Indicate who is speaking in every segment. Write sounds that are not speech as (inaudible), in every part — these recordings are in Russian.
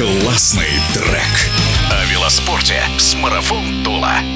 Speaker 1: Классный трек. О велоспорте с Марафон Тула.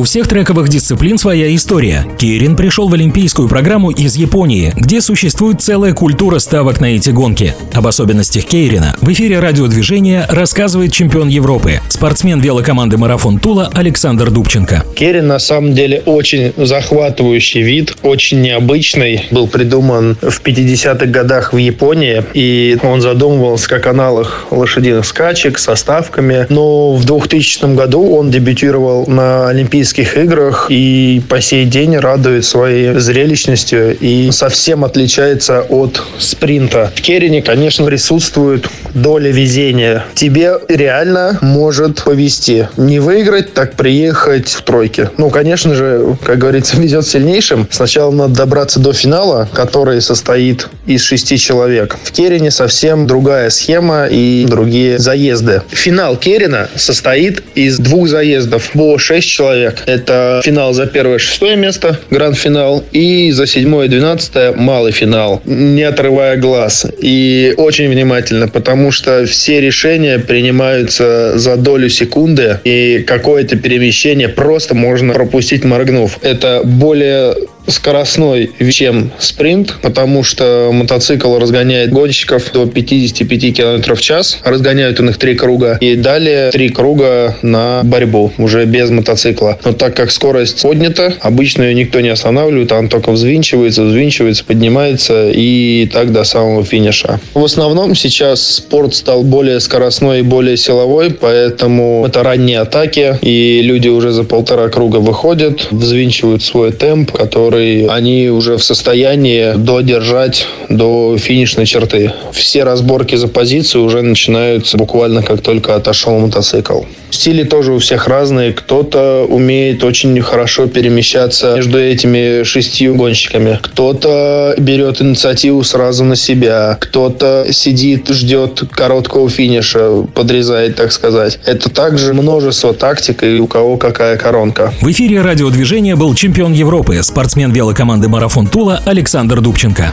Speaker 2: У всех трековых дисциплин своя история. Кейрин пришел в олимпийскую программу из Японии, где существует целая культура ставок на эти гонки. Об особенностях Кейрина в эфире радиодвижения рассказывает чемпион Европы, спортсмен велокоманды «Марафон Тула» Александр Дубченко.
Speaker 3: Кейрин на самом деле очень захватывающий вид, очень необычный. Был придуман в 50-х годах в Японии, и он задумывался как аналог лошадиных скачек со ставками. Но в 2000 году он дебютировал на Олимпийских Олимпийских играх и по сей день радует своей зрелищностью и совсем отличается от спринта. В Керрине, конечно, присутствует доля везения. Тебе реально может повезти. Не выиграть, так приехать в тройке. Ну, конечно же, как говорится, (laughs) везет сильнейшим. Сначала надо добраться до финала, который состоит из шести человек. В Керрине совсем другая схема и другие заезды. Финал Керрина состоит из двух заездов по шесть человек. Это финал за первое шестое место, гранд-финал, и за седьмое и двенадцатое малый финал, не отрывая глаз. И очень внимательно, потому что все решения принимаются за долю секунды, и какое-то перемещение просто можно пропустить, моргнув. Это более скоростной, чем спринт, потому что мотоцикл разгоняет гонщиков до 55 км в час. Разгоняют у них три круга. И далее три круга на борьбу, уже без мотоцикла. Но так как скорость поднята, обычно ее никто не останавливает, она только взвинчивается, взвинчивается, поднимается и так до самого финиша. В основном сейчас спорт стал более скоростной и более силовой, поэтому это ранние атаки, и люди уже за полтора круга выходят, взвинчивают свой темп, который который они уже в состоянии додержать до финишной черты. Все разборки за позицию уже начинаются буквально как только отошел мотоцикл. Стили тоже у всех разные. Кто-то умеет очень хорошо перемещаться между этими шестью гонщиками. Кто-то берет инициативу сразу на себя. Кто-то сидит, ждет короткого финиша, подрезает, так сказать. Это также множество тактик и у кого какая коронка.
Speaker 2: В эфире радиодвижения был чемпион Европы, спортсмен велокоманды «Марафон Тула» Александр Дубченко.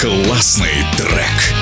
Speaker 1: Классный трек.